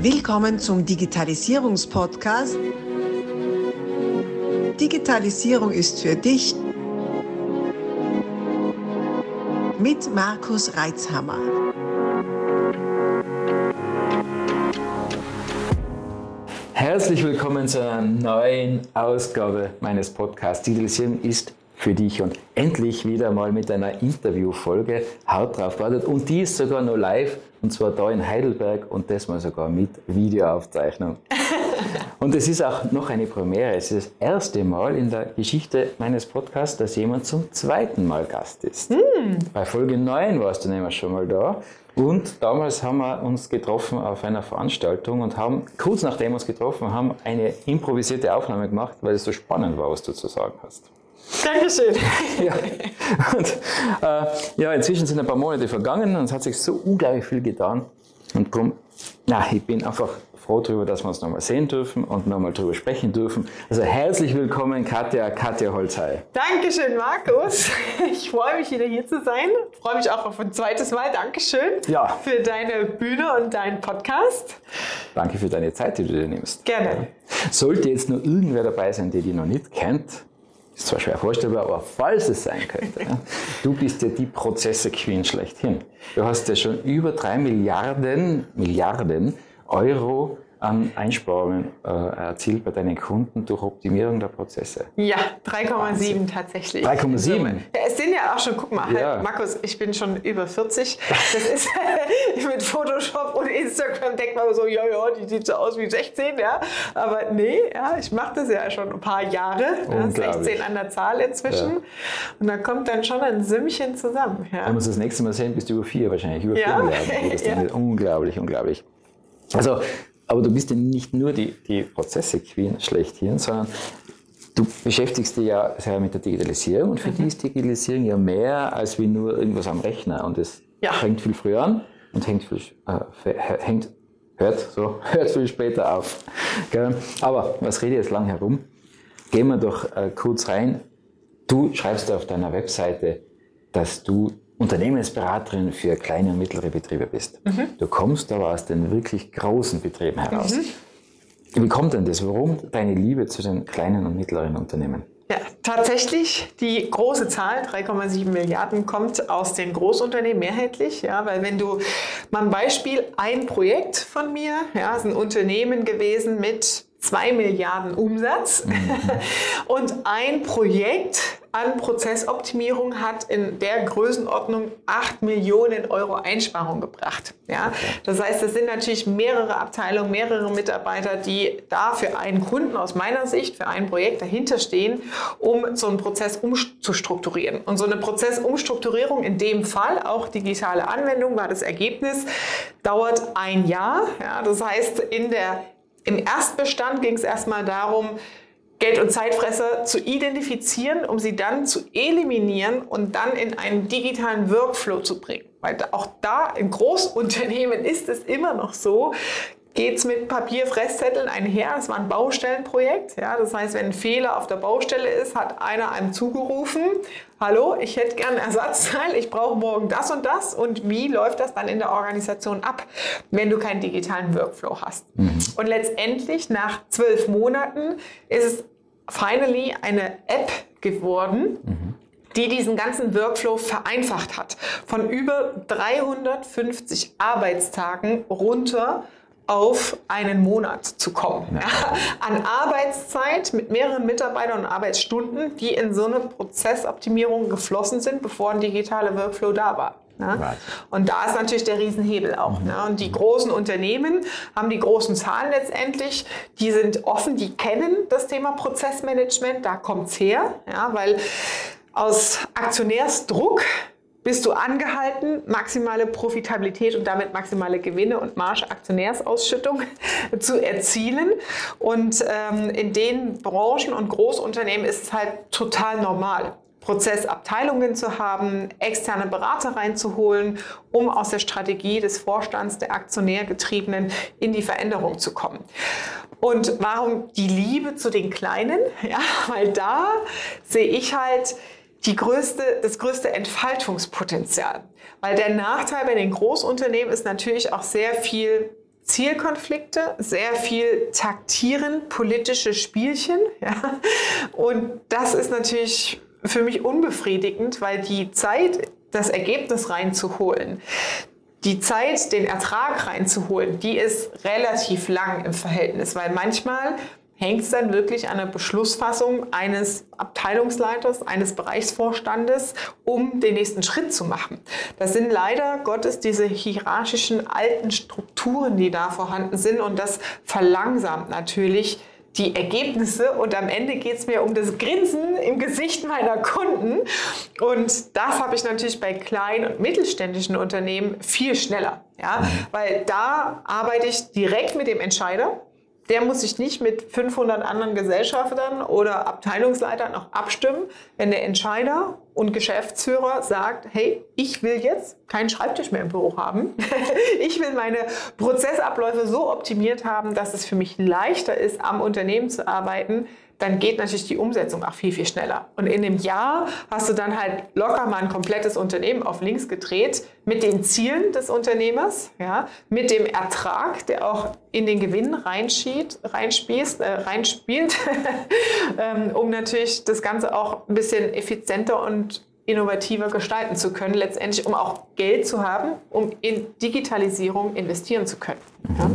Willkommen zum Digitalisierungspodcast. Digitalisierung ist für dich mit Markus Reitzhammer. Herzlich willkommen zu einer neuen Ausgabe meines Podcasts. Digitalisierung ist für dich und endlich wieder mal mit einer Interviewfolge Haut drauf wartet und die ist sogar noch live und zwar da in Heidelberg und das mal sogar mit Videoaufzeichnung. Und es ist auch noch eine Premiere. Es ist das erste Mal in der Geschichte meines Podcasts, dass jemand zum zweiten Mal Gast ist. Mm. Bei Folge 9 warst du nämlich schon mal da. Und damals haben wir uns getroffen auf einer Veranstaltung und haben, kurz nachdem wir uns getroffen haben, eine improvisierte Aufnahme gemacht, weil es so spannend war, was du zu sagen hast. Dankeschön. ja. Und, äh, ja, inzwischen sind ein paar Monate vergangen und es hat sich so unglaublich viel getan. Und darum, na, ich bin einfach froh darüber, dass wir uns nochmal sehen dürfen und nochmal darüber sprechen dürfen. Also herzlich willkommen, Katja, Katja Holzhey. Dankeschön, Markus. Ich freue mich, wieder hier zu sein. Ich freue mich auch auf ein zweites Mal. Dankeschön ja. für deine Bühne und deinen Podcast. Danke für deine Zeit, die du dir nimmst. Gerne. Sollte jetzt nur irgendwer dabei sein, der die noch nicht kennt, ist zwar schwer vorstellbar, aber falls es sein könnte, ja, du bist ja die Prozesse-Queen schlechthin. Du hast ja schon über drei Milliarden, Milliarden Euro an Einsparungen äh, erzielt bei deinen Kunden durch Optimierung der Prozesse. Ja, 3,7 tatsächlich. 3,7? Ja, es sind ja auch schon, guck mal, ja. halt, Markus, ich bin schon über 40. Das ist mit Photoshop und Instagram denkt man so, ja, ja, die sieht so aus wie 16, ja. Aber nee, ja, ich mache das ja schon ein paar Jahre. Ja, 16 an der Zahl inzwischen. Ja. Und da kommt dann schon ein Sümmchen zusammen. Ja. Wenn wir uns das nächste Mal sehen, bist du über vier wahrscheinlich, über vier Milliarden. Unglaublich, unglaublich. Also, aber du bist ja nicht nur die, die Prozesse-Queen schlechthin, sondern du beschäftigst dich ja sehr mit der Digitalisierung und für mhm. die ist Digitalisierung ja mehr als wie nur irgendwas am Rechner und es ja. fängt viel früher an und hängt viel, äh, hängt, hört, so, hört viel später auf. Aber was rede ich jetzt lang herum? Gehen wir doch äh, kurz rein. Du schreibst auf deiner Webseite, dass du Unternehmensberaterin für kleine und mittlere Betriebe bist. Mhm. Du kommst aber aus den wirklich großen Betrieben heraus. Mhm. Wie kommt denn das? Warum deine Liebe zu den kleinen und mittleren Unternehmen? Ja, tatsächlich, die große Zahl, 3,7 Milliarden, kommt aus den Großunternehmen mehrheitlich. Ja, weil wenn du mal ein Beispiel, ein Projekt von mir, ja, ist ein Unternehmen gewesen mit 2 Milliarden Umsatz mhm. und ein Projekt an Prozessoptimierung hat in der Größenordnung 8 Millionen Euro Einsparung gebracht. Ja? Das heißt, es sind natürlich mehrere Abteilungen, mehrere Mitarbeiter, die da für einen Kunden aus meiner Sicht, für ein Projekt dahinter stehen, um so einen Prozess umzustrukturieren. Und so eine Prozessumstrukturierung, in dem Fall auch digitale Anwendung war das Ergebnis, dauert ein Jahr. Ja? Das heißt, in der im Erstbestand ging es erstmal darum, Geld- und Zeitfresser zu identifizieren, um sie dann zu eliminieren und dann in einen digitalen Workflow zu bringen. Weil auch da in Großunternehmen ist es immer noch so, geht es mit Papierfresszetteln einher. Es war ein Baustellenprojekt. Ja, das heißt, wenn ein Fehler auf der Baustelle ist, hat einer einem zugerufen, hallo, ich hätte gern Ersatzteil, ich brauche morgen das und das. Und wie läuft das dann in der Organisation ab, wenn du keinen digitalen Workflow hast? Mhm. Und letztendlich, nach zwölf Monaten, ist es finally eine App geworden. Mhm die diesen ganzen Workflow vereinfacht hat. Von über 350 Arbeitstagen runter auf einen Monat zu kommen. Ja. An Arbeitszeit mit mehreren Mitarbeitern und Arbeitsstunden, die in so eine Prozessoptimierung geflossen sind, bevor ein digitaler Workflow da war. Ne? Und da ist natürlich der Riesenhebel auch. Mhm. Ne? Und die großen Unternehmen haben die großen Zahlen letztendlich, die sind offen, die kennen das Thema Prozessmanagement, da kommt es her, ja? weil aus Aktionärsdruck bist du angehalten, maximale Profitabilität und damit maximale Gewinne und Marge Aktionärsausschüttung zu erzielen. Und ähm, in den Branchen und Großunternehmen ist es halt total normal. Prozessabteilungen zu haben, externe Berater reinzuholen, um aus der Strategie des Vorstands der Aktionärgetriebenen in die Veränderung zu kommen. Und warum die Liebe zu den Kleinen? Ja, weil da sehe ich halt, die größte, das größte Entfaltungspotenzial. Weil der Nachteil bei den Großunternehmen ist natürlich auch sehr viel Zielkonflikte, sehr viel Taktieren, politische Spielchen. Ja? Und das ist natürlich für mich unbefriedigend, weil die Zeit, das Ergebnis reinzuholen, die Zeit, den Ertrag reinzuholen, die ist relativ lang im Verhältnis, weil manchmal hängt es dann wirklich an der Beschlussfassung eines Abteilungsleiters, eines Bereichsvorstandes, um den nächsten Schritt zu machen. Das sind leider Gottes diese hierarchischen alten Strukturen, die da vorhanden sind und das verlangsamt natürlich die Ergebnisse und am Ende geht es mir um das Grinsen im Gesicht meiner Kunden. Und das habe ich natürlich bei kleinen und mittelständischen Unternehmen viel schneller. Ja? Weil da arbeite ich direkt mit dem Entscheider der muss sich nicht mit 500 anderen Gesellschaftern oder Abteilungsleitern noch abstimmen, wenn der Entscheider und Geschäftsführer sagt, hey, ich will jetzt keinen Schreibtisch mehr im Büro haben. ich will meine Prozessabläufe so optimiert haben, dass es für mich leichter ist, am Unternehmen zu arbeiten, dann geht natürlich die Umsetzung auch viel, viel schneller. Und in dem Jahr hast du dann halt locker mal ein komplettes Unternehmen auf links gedreht mit den Zielen des Unternehmers, ja, mit dem Ertrag, der auch in den Gewinn reinschiebt, reinspielt, äh, reinspielt ähm, um natürlich das Ganze auch ein bisschen effizienter und innovativer gestalten zu können, letztendlich um auch Geld zu haben, um in Digitalisierung investieren zu können. Ja?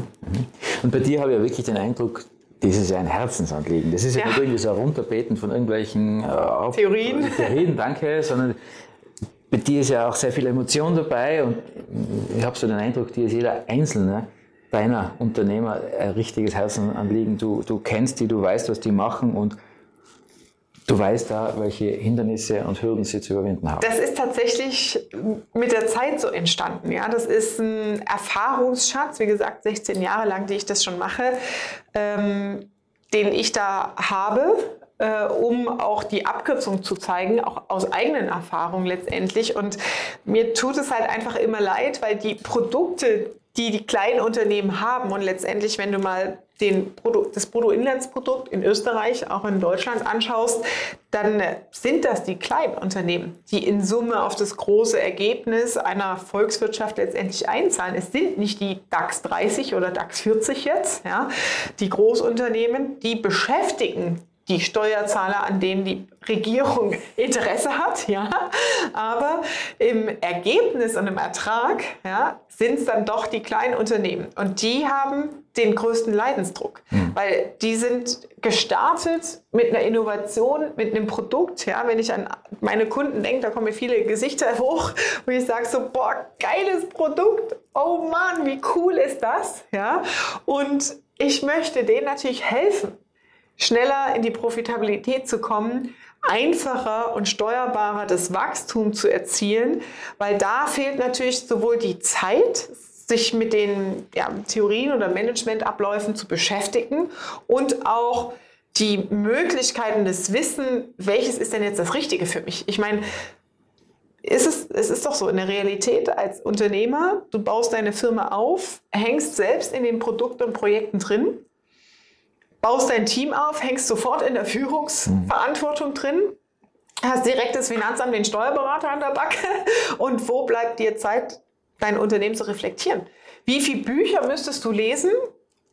Und bei dir habe ich ja wirklich den Eindruck, das ist ja ein Herzensanliegen. Das ist ja, ja. nicht irgendwie so ein Runterbeten von irgendwelchen äh, Theorien. Theorien, danke, sondern bei dir ist ja auch sehr viel Emotion dabei und ich habe so den Eindruck, dir ist jeder Einzelne deiner Unternehmer ein richtiges Herzensanliegen. Du, du kennst die, du weißt, was die machen und Du weißt da, welche Hindernisse und Hürden sie zu überwinden haben. Das ist tatsächlich mit der Zeit so entstanden. Ja, das ist ein Erfahrungsschatz, wie gesagt, 16 Jahre lang, die ich das schon mache, ähm, den ich da habe, äh, um auch die Abkürzung zu zeigen, auch aus eigenen Erfahrungen letztendlich. Und mir tut es halt einfach immer leid, weil die Produkte, die die kleinen Unternehmen haben und letztendlich, wenn du mal den Produ das Bruttoinlandsprodukt in Österreich, auch in Deutschland anschaust, dann sind das die kleinen Unternehmen, die in Summe auf das große Ergebnis einer Volkswirtschaft letztendlich einzahlen. Es sind nicht die DAX 30 oder DAX 40 jetzt, ja, die Großunternehmen, die beschäftigen die Steuerzahler, an denen die Regierung Interesse hat, ja. Aber im Ergebnis und im Ertrag ja, sind es dann doch die kleinen Unternehmen. Und die haben den größten Leidensdruck, mhm. weil die sind gestartet mit einer Innovation, mit einem Produkt. Ja, wenn ich an meine Kunden denke, da kommen mir viele Gesichter hoch, wo ich sage so, boah, geiles Produkt, oh Mann, wie cool ist das? Ja, und ich möchte denen natürlich helfen schneller in die Profitabilität zu kommen, einfacher und steuerbarer das Wachstum zu erzielen, weil da fehlt natürlich sowohl die Zeit, sich mit den ja, Theorien oder Managementabläufen zu beschäftigen und auch die Möglichkeiten des Wissen, welches ist denn jetzt das Richtige für mich? Ich meine, ist es, es ist doch so in der Realität als Unternehmer, du baust deine Firma auf, hängst selbst in den Produkten und Projekten drin baust dein Team auf, hängst sofort in der Führungsverantwortung drin, hast direkt das Finanzamt, den Steuerberater an der Backe und wo bleibt dir Zeit, dein Unternehmen zu reflektieren? Wie viele Bücher müsstest du lesen,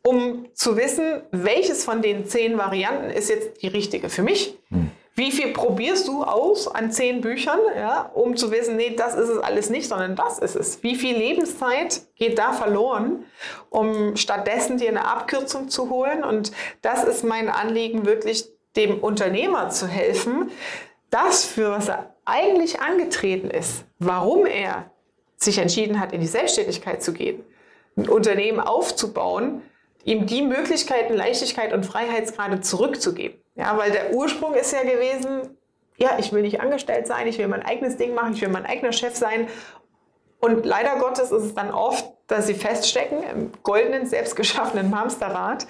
um zu wissen, welches von den zehn Varianten ist jetzt die richtige für mich? Hm. Wie viel probierst du aus an zehn Büchern, ja, um zu wissen, nee, das ist es alles nicht, sondern das ist es? Wie viel Lebenszeit geht da verloren, um stattdessen dir eine Abkürzung zu holen? Und das ist mein Anliegen, wirklich dem Unternehmer zu helfen, das, für was er eigentlich angetreten ist, warum er sich entschieden hat, in die Selbstständigkeit zu gehen, ein Unternehmen aufzubauen, ihm die Möglichkeiten, Leichtigkeit und Freiheitsgrade zurückzugeben. Ja, weil der Ursprung ist ja gewesen, ja, ich will nicht angestellt sein, ich will mein eigenes Ding machen, ich will mein eigener Chef sein. Und leider Gottes ist es dann oft, dass sie feststecken im goldenen, selbstgeschaffenen Hamsterrad,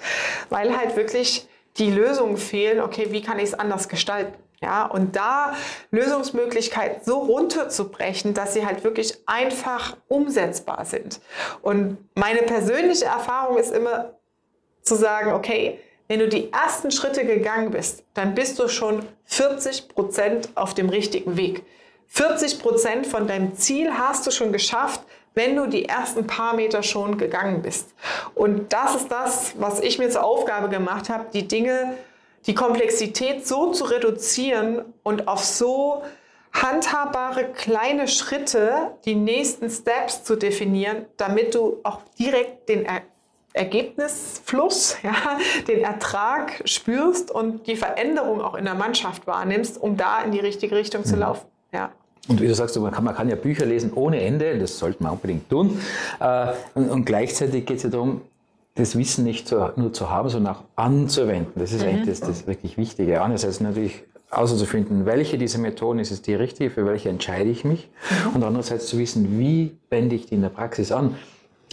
weil halt wirklich die Lösungen fehlen, okay, wie kann ich es anders gestalten? Ja, und da Lösungsmöglichkeiten so runterzubrechen, dass sie halt wirklich einfach umsetzbar sind. Und meine persönliche Erfahrung ist immer zu sagen, okay, wenn du die ersten Schritte gegangen bist, dann bist du schon 40 Prozent auf dem richtigen Weg. 40 Prozent von deinem Ziel hast du schon geschafft, wenn du die ersten paar Meter schon gegangen bist. Und das ist das, was ich mir zur Aufgabe gemacht habe, die Dinge, die Komplexität so zu reduzieren und auf so handhabbare kleine Schritte, die nächsten Steps zu definieren, damit du auch direkt den Ergebnisfluss, ja, den Ertrag spürst und die Veränderung auch in der Mannschaft wahrnimmst, um da in die richtige Richtung zu mhm. laufen. Ja. Und wie du sagst, man kann, man kann ja Bücher lesen ohne Ende, das sollte man unbedingt tun. Äh, und, und gleichzeitig geht es ja darum, das Wissen nicht zu, nur zu haben, sondern auch anzuwenden. Das ist mhm. eigentlich das, das wirklich Wichtige. Einerseits natürlich auszufinden, welche dieser Methoden ist es die richtige, für welche entscheide ich mich. Mhm. Und andererseits zu wissen, wie wende ich die in der Praxis an.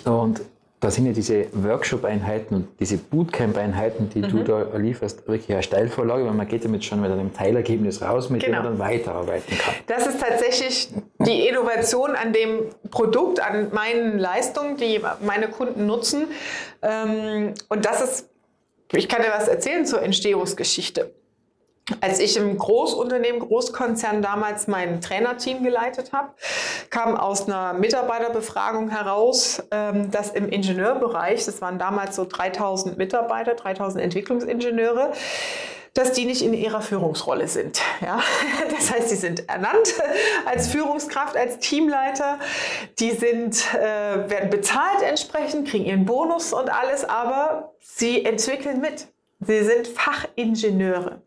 Und da sind ja diese Workshop-Einheiten und diese Bootcamp-Einheiten, die mhm. du da lieferst, wirklich eine Steilvorlage, weil man geht damit schon mit einem Teilergebnis raus, mit genau. dem man dann weiterarbeiten kann. Das ist tatsächlich die Innovation an dem Produkt, an meinen Leistungen, die meine Kunden nutzen. Ähm, und das ist, ich kann dir was erzählen zur Entstehungsgeschichte als ich im Großunternehmen, Großkonzern damals mein Trainerteam geleitet habe, kam aus einer Mitarbeiterbefragung heraus, ähm, dass im Ingenieurbereich, das waren damals so 3000 Mitarbeiter, 3000 Entwicklungsingenieure, dass die nicht in ihrer Führungsrolle sind. Ja? Das heißt, sie sind ernannt als Führungskraft, als Teamleiter, die sind, äh, werden bezahlt entsprechend, kriegen ihren Bonus und alles, aber sie entwickeln mit. Sie sind Fachingenieure.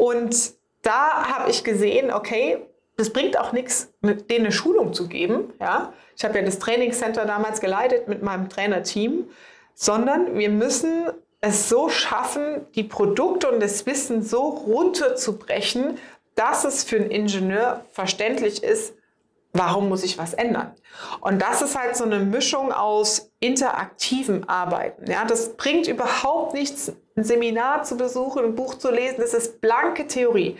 Und da habe ich gesehen, okay, das bringt auch nichts, denen eine Schulung zu geben. Ja? Ich habe ja das Trainingscenter damals geleitet mit meinem Trainerteam, sondern wir müssen es so schaffen, die Produkte und das Wissen so runterzubrechen, dass es für einen Ingenieur verständlich ist, warum muss ich was ändern? Und das ist halt so eine Mischung aus interaktivem Arbeiten. Ja, das bringt überhaupt nichts, ein Seminar zu besuchen, ein Buch zu lesen. Das ist blanke Theorie.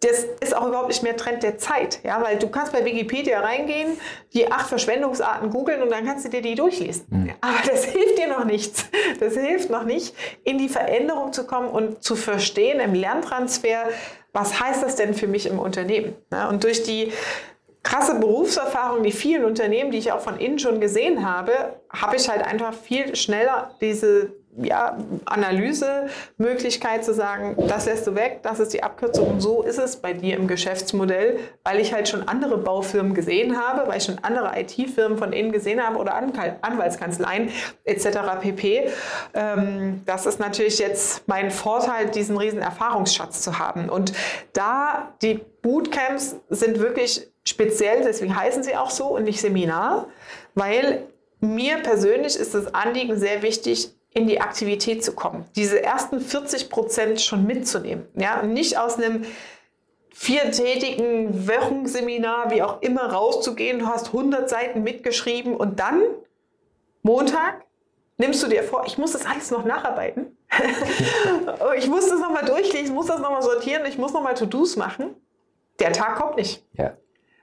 Das ist auch überhaupt nicht mehr Trend der Zeit, ja, weil du kannst bei Wikipedia reingehen, die acht Verschwendungsarten googeln und dann kannst du dir die durchlesen. Mhm. Aber das hilft dir noch nichts. Das hilft noch nicht, in die Veränderung zu kommen und zu verstehen im Lerntransfer, was heißt das denn für mich im Unternehmen? Und durch die krasse Berufserfahrung, die vielen Unternehmen, die ich auch von innen schon gesehen habe, habe ich halt einfach viel schneller diese ja, Analysemöglichkeit zu sagen, das lässt du weg, das ist die Abkürzung und so ist es bei dir im Geschäftsmodell, weil ich halt schon andere Baufirmen gesehen habe, weil ich schon andere IT-Firmen von innen gesehen habe oder Anwaltskanzleien etc. pp. Ähm, das ist natürlich jetzt mein Vorteil, diesen riesen Erfahrungsschatz zu haben. Und da die Bootcamps sind wirklich speziell, deswegen heißen sie auch so und nicht Seminar, weil mir persönlich ist das Anliegen sehr wichtig, in die Aktivität zu kommen. Diese ersten 40 Prozent schon mitzunehmen. Ja, nicht aus einem viertätigen Wochenseminar, wie auch immer, rauszugehen. Du hast 100 Seiten mitgeschrieben und dann Montag nimmst du dir vor, ich muss das alles noch nacharbeiten. ich muss das nochmal durchlesen, ich muss das nochmal sortieren, ich muss nochmal To-Dos machen. Der Tag kommt nicht. Ja.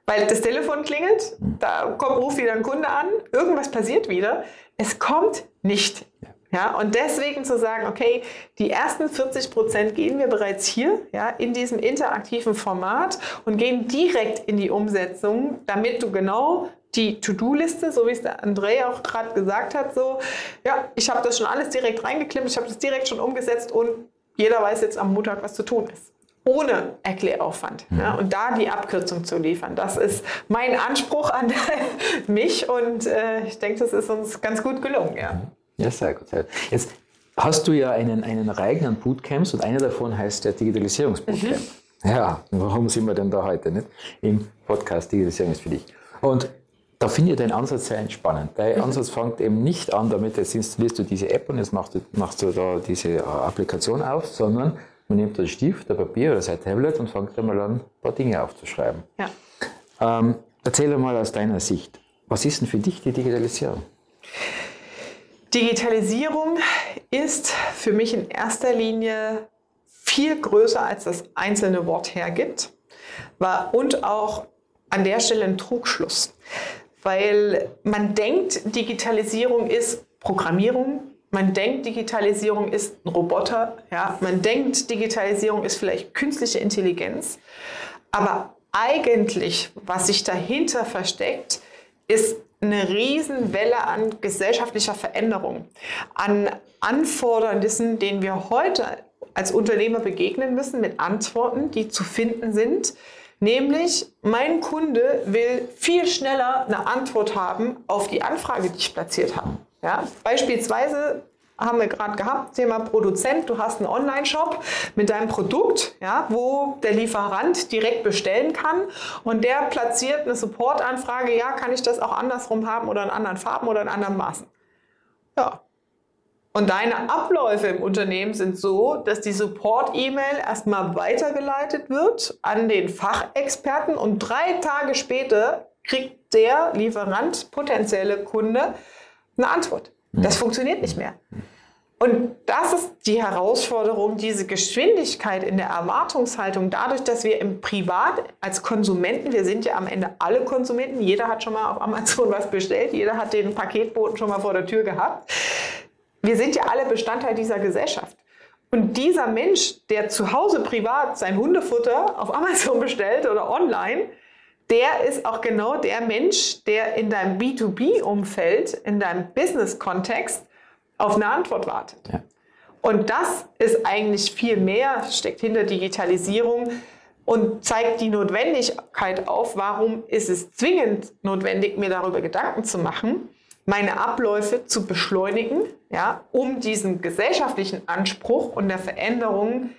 Weil das Telefon klingelt, hm. da kommt, ruft wieder ein Kunde an, irgendwas passiert wieder. Es kommt nicht. Ja. Ja, und deswegen zu sagen, okay, die ersten 40 Prozent gehen wir bereits hier, ja, in diesem interaktiven Format und gehen direkt in die Umsetzung, damit du genau die To-Do-Liste, so wie es der André auch gerade gesagt hat, so, ja, ich habe das schon alles direkt reingeklimmt, ich habe das direkt schon umgesetzt und jeder weiß jetzt am Montag, was zu tun ist. Ohne Erkläraufwand. Mhm. Ja, und da die Abkürzung zu liefern. Das ist mein Anspruch an mich und äh, ich denke, das ist uns ganz gut gelungen. Ja. Ja, sehr gut. Jetzt hast du ja einen, einen Reigen an Bootcamps und einer davon heißt der Digitalisierungsbootcamp. Mhm. Ja, warum sind wir denn da heute nicht? Im Podcast Digitalisierung ist für dich. Und da finde ich deinen Ansatz sehr entspannend. Dein mhm. Ansatz fängt eben nicht an damit, jetzt installierst du diese App und jetzt machst du, machst du da diese äh, Applikation auf, sondern man nimmt den Stift, ein Papier oder sein Tablet und fängt einmal an, ein paar Dinge aufzuschreiben. Ja. Ähm, erzähl mal aus deiner Sicht, was ist denn für dich die Digitalisierung? Digitalisierung ist für mich in erster Linie viel größer, als das einzelne Wort hergibt. Und auch an der Stelle ein Trugschluss, weil man denkt, Digitalisierung ist Programmierung, man denkt, Digitalisierung ist ein Roboter, ja, man denkt, Digitalisierung ist vielleicht künstliche Intelligenz, aber eigentlich, was sich dahinter versteckt, ist eine Riesenwelle an gesellschaftlicher Veränderung, an Anfordernissen, denen wir heute als Unternehmer begegnen müssen, mit Antworten, die zu finden sind. Nämlich, mein Kunde will viel schneller eine Antwort haben auf die Anfrage, die ich platziert habe. Ja? Beispielsweise haben wir gerade gehabt, Thema Produzent, du hast einen Online-Shop mit deinem Produkt, ja, wo der Lieferant direkt bestellen kann und der platziert eine Support-Anfrage, ja, kann ich das auch andersrum haben oder in anderen Farben oder in anderen Maßen. Ja. Und deine Abläufe im Unternehmen sind so, dass die Support-E-Mail erstmal weitergeleitet wird an den Fachexperten und drei Tage später kriegt der Lieferant, potenzielle Kunde, eine Antwort. Das funktioniert nicht mehr. Und das ist die Herausforderung, diese Geschwindigkeit in der Erwartungshaltung, dadurch, dass wir im Privat als Konsumenten, wir sind ja am Ende alle Konsumenten, jeder hat schon mal auf Amazon was bestellt, jeder hat den Paketboten schon mal vor der Tür gehabt. Wir sind ja alle Bestandteil dieser Gesellschaft. Und dieser Mensch, der zu Hause privat sein Hundefutter auf Amazon bestellt oder online, der ist auch genau der Mensch, der in deinem B2B-Umfeld, in deinem Business-Kontext auf eine Antwort wartet. Ja. Und das ist eigentlich viel mehr, steckt hinter Digitalisierung und zeigt die Notwendigkeit auf, warum ist es zwingend notwendig, mir darüber Gedanken zu machen, meine Abläufe zu beschleunigen, ja, um diesen gesellschaftlichen Anspruch und der Veränderung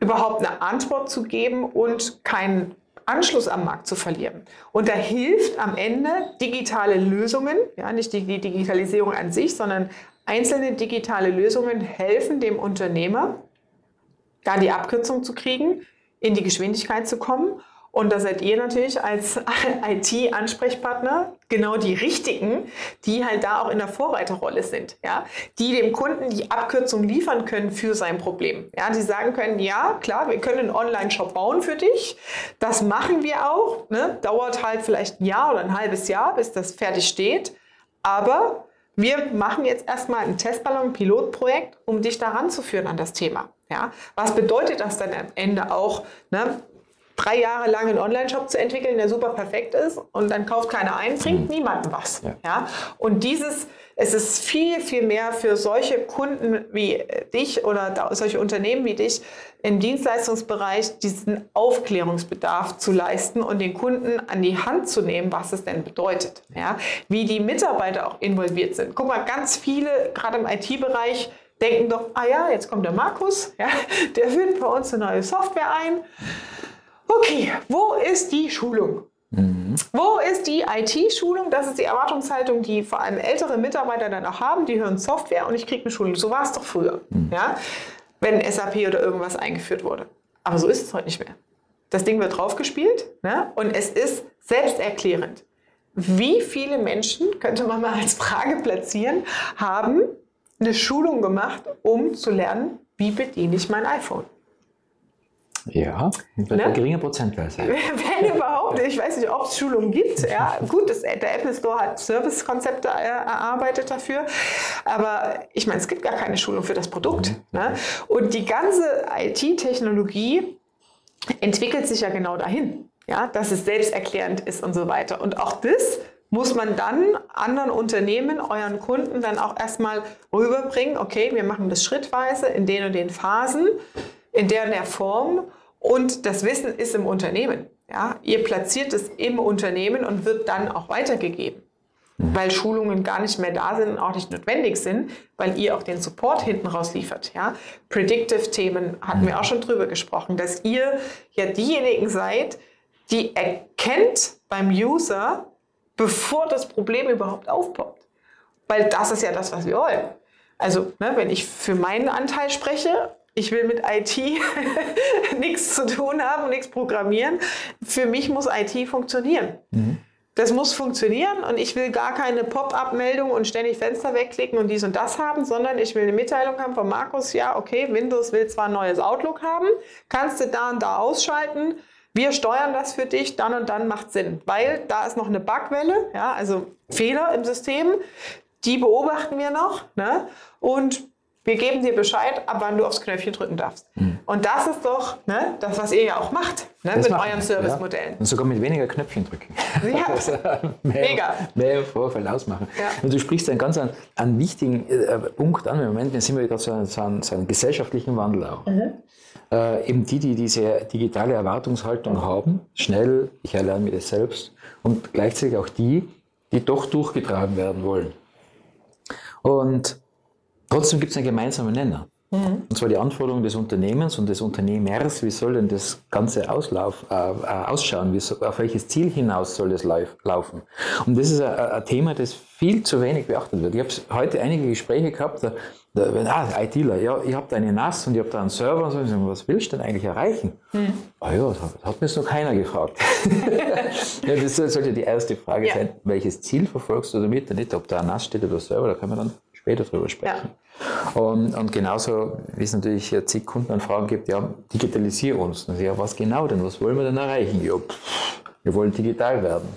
überhaupt eine Antwort zu geben und keinen Anschluss am Markt zu verlieren. Und da hilft am Ende digitale Lösungen, ja, nicht die, die Digitalisierung an sich, sondern Einzelne digitale Lösungen helfen dem Unternehmer, da die Abkürzung zu kriegen, in die Geschwindigkeit zu kommen. Und da seid ihr natürlich als IT-Ansprechpartner genau die richtigen, die halt da auch in der Vorreiterrolle sind, ja, die dem Kunden die Abkürzung liefern können für sein Problem. Ja, die sagen können, ja, klar, wir können einen Online-Shop bauen für dich. Das machen wir auch. Ne? Dauert halt vielleicht ein Jahr oder ein halbes Jahr, bis das fertig steht. Aber wir machen jetzt erstmal einen Testballon, ein Pilotprojekt, um dich daran zu führen an das Thema. Ja? Was bedeutet das dann am Ende auch? Ne? drei Jahre lang einen Online-Shop zu entwickeln, der super perfekt ist und dann kauft keiner ein, bringt mhm. niemandem was. Ja. ja. Und dieses, es ist viel, viel mehr für solche Kunden wie dich oder solche Unternehmen wie dich im Dienstleistungsbereich diesen Aufklärungsbedarf zu leisten und den Kunden an die Hand zu nehmen, was es denn bedeutet. Ja. Wie die Mitarbeiter auch involviert sind. Guck mal, ganz viele, gerade im IT-Bereich, denken doch, ah ja, jetzt kommt der Markus, ja, der führt bei uns eine neue Software ein. Okay, wo ist die Schulung? Mhm. Wo ist die IT-Schulung? Das ist die Erwartungshaltung, die vor allem ältere Mitarbeiter dann auch haben. Die hören Software und ich kriege eine Schulung. So war es doch früher, mhm. ja? wenn SAP oder irgendwas eingeführt wurde. Aber so ist es heute nicht mehr. Das Ding wird draufgespielt ne? und es ist selbsterklärend. Wie viele Menschen, könnte man mal als Frage platzieren, haben eine Schulung gemacht, um zu lernen, wie bediene ich mein iPhone? Ja, ne? geringer Prozentzahl sein. Wenn überhaupt, ich weiß nicht, ob es Schulungen gibt. Ja, gut, das, der Apple Store hat Servicekonzepte erarbeitet dafür, aber ich meine, es gibt gar keine Schulung für das Produkt. Mhm. Ne? Und die ganze IT-Technologie entwickelt sich ja genau dahin, ja, dass es selbsterklärend ist und so weiter. Und auch das muss man dann anderen Unternehmen, euren Kunden dann auch erstmal rüberbringen, okay, wir machen das schrittweise in den und den Phasen in der, in der Form und das Wissen ist im Unternehmen. Ja? Ihr platziert es im Unternehmen und wird dann auch weitergegeben, weil Schulungen gar nicht mehr da sind und auch nicht notwendig sind, weil ihr auch den Support hinten raus liefert. Ja? Predictive-Themen hatten wir auch schon drüber gesprochen, dass ihr ja diejenigen seid, die erkennt beim User, bevor das Problem überhaupt aufpoppt. Weil das ist ja das, was wir wollen. Also, ne, wenn ich für meinen Anteil spreche, ich will mit IT nichts zu tun haben nichts programmieren. Für mich muss IT funktionieren. Mhm. Das muss funktionieren und ich will gar keine Pop-up-Meldung und ständig Fenster wegklicken und dies und das haben, sondern ich will eine Mitteilung haben von Markus, ja, okay, Windows will zwar ein neues Outlook haben, kannst du da und da ausschalten, wir steuern das für dich, dann und dann macht Sinn, weil da ist noch eine Bugwelle, ja, also Fehler im System, die beobachten wir noch ne? und wir geben dir Bescheid, ab wann du aufs Knöpfchen drücken darfst. Mhm. Und das ist doch ne, das, was ihr ja auch macht ne, mit machen, euren Service-Modellen. Ja. Und sogar mit weniger Knöpfchen drücken. Ja. mehr, Mega. Mehr Vorfall ausmachen. Ja. Und du sprichst einen ganz einen, einen wichtigen äh, Punkt an. Im Moment sind wir gerade so einen, so, einen, so einen gesellschaftlichen Wandel auch. Mhm. Äh, eben die, die diese digitale Erwartungshaltung haben, schnell, ich erlerne mir das selbst, und gleichzeitig auch die, die doch durchgetragen werden wollen. Und trotzdem gibt es einen gemeinsamen Nenner. Mhm. Und zwar die Anforderungen des Unternehmens und des Unternehmers, wie soll denn das Ganze auslauf, äh, äh ausschauen, wie so, auf welches Ziel hinaus soll das laufen. Und das ist ein, Thema, das viel zu wenig beachtet wird. Ich habe heute einige Gespräche gehabt, da, da, ah, ITler, ja, ihr habt eine NAS und ihr habt da einen Server und so, was willst du denn eigentlich erreichen? Mhm. Ah ja, das hat, hat mir jetzt noch keiner gefragt. ja, das sollte die erste Frage ja. sein, welches Ziel verfolgst du damit? Nicht, ob da ein NAS steht oder Server, da kann man dann später drüber sprechen. Ja. Und, und, genauso, wie es natürlich zig Kundenanfragen gibt, ja, digitalisier uns. Und ja, was genau denn? Was wollen wir denn erreichen? Ja, pff, wir wollen digital werden.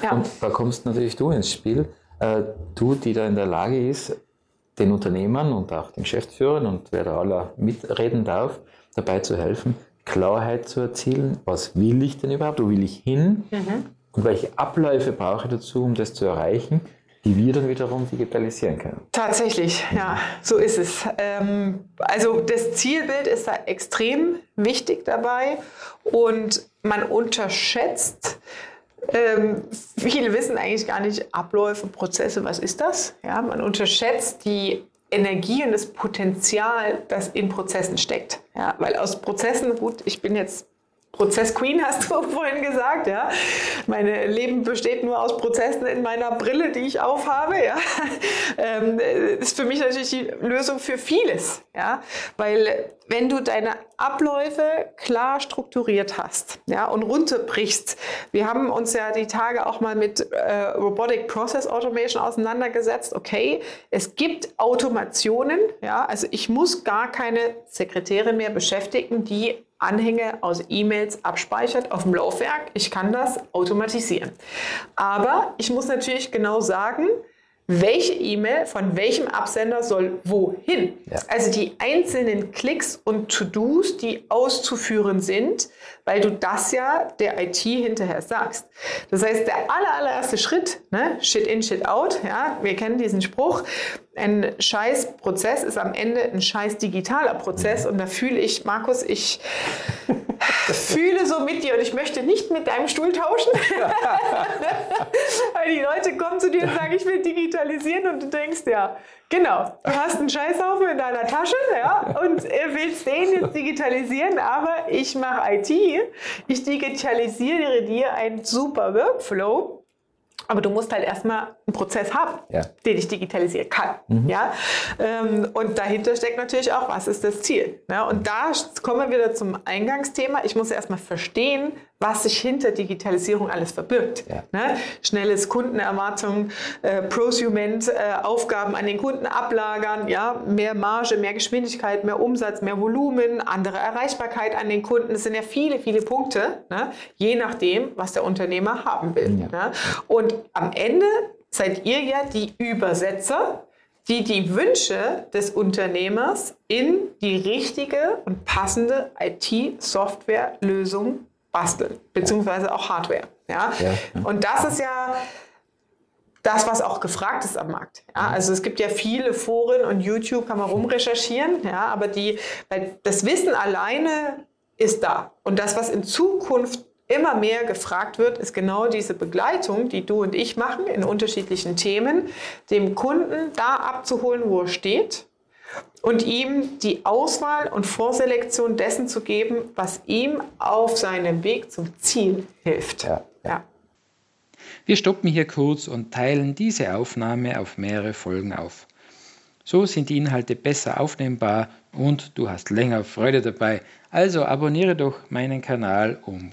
Ja. Und da kommst natürlich du ins Spiel. Äh, du, die da in der Lage ist, den Unternehmern und auch den Geschäftsführern und wer da aller mitreden darf, dabei zu helfen, Klarheit zu erzielen. Was will ich denn überhaupt? Wo will ich hin? Mhm. Und welche Abläufe brauche ich dazu, um das zu erreichen? Die wir dann wiederum digitalisieren können. Tatsächlich, ja, so ist es. Ähm, also das Zielbild ist da extrem wichtig dabei und man unterschätzt, ähm, viele wissen eigentlich gar nicht Abläufe, Prozesse, was ist das? Ja, man unterschätzt die Energie und das Potenzial, das in Prozessen steckt. Ja, weil aus Prozessen, gut, ich bin jetzt Prozess Queen hast du vorhin gesagt, ja. Mein Leben besteht nur aus Prozessen in meiner Brille, die ich aufhabe, ja. Ähm, ist für mich natürlich die Lösung für vieles, ja. Weil wenn du deine Abläufe klar strukturiert hast, ja, und runterbrichst. Wir haben uns ja die Tage auch mal mit äh, Robotic Process Automation auseinandergesetzt. Okay, es gibt Automationen, ja, also ich muss gar keine Sekretäre mehr beschäftigen, die Anhänge aus E-Mails abspeichert auf dem Laufwerk. Ich kann das automatisieren. Aber ich muss natürlich genau sagen, welche E-Mail von welchem Absender soll wohin. Ja. Also die einzelnen Klicks und To-Dos, die auszuführen sind, weil du das ja der IT hinterher sagst. Das heißt, der aller, allererste Schritt, ne, Shit in, Shit out, ja, wir kennen diesen Spruch, ein scheiß Prozess ist am Ende ein scheiß digitaler Prozess mhm. und da fühle ich, Markus, ich fühle so mit dir und ich möchte nicht mit deinem Stuhl tauschen. Weil die Leute kommen zu dir und sagen, ich will digitalisieren und du denkst, ja, genau, du hast einen Scheißhaufen in deiner Tasche ja, und willst den jetzt digitalisieren, aber ich mache IT, ich digitalisiere dir einen super Workflow aber du musst halt erstmal einen Prozess haben, ja. Den ich digitalisieren kann. Mhm. Ja? Ähm, und dahinter steckt natürlich auch, was ist das Ziel? Ne? Und da kommen wir wieder zum Eingangsthema. Ich muss erstmal verstehen, was sich hinter Digitalisierung alles verbirgt. Ja. Ne? Schnelles Kundenerwartung, äh, Prosument, äh, Aufgaben an den Kunden ablagern, ja? mehr Marge, mehr Geschwindigkeit, mehr Umsatz, mehr Volumen, andere Erreichbarkeit an den Kunden. Das sind ja viele, viele Punkte, ne? je nachdem, was der Unternehmer haben will. Ja. Und am Ende seid ihr ja die Übersetzer die die Wünsche des Unternehmers in die richtige und passende IT-Software-Lösung basteln, beziehungsweise auch Hardware. Ja? ja? Und das ist ja das, was auch gefragt ist am Markt. Ja? Also es gibt ja viele Foren und YouTube kann man rumrecherchieren, ja? aber die, das Wissen alleine ist da. Und das, was in Zukunft immer mehr gefragt wird, ist genau diese Begleitung, die du und ich machen in unterschiedlichen Themen, dem Kunden da abzuholen, wo er steht und ihm die Auswahl und Vorselektion dessen zu geben, was ihm auf seinem Weg zum Ziel hilft. Ja, ja. Wir stoppen hier kurz und teilen diese Aufnahme auf mehrere Folgen auf. So sind die Inhalte besser aufnehmbar und du hast länger Freude dabei. Also abonniere doch meinen Kanal, um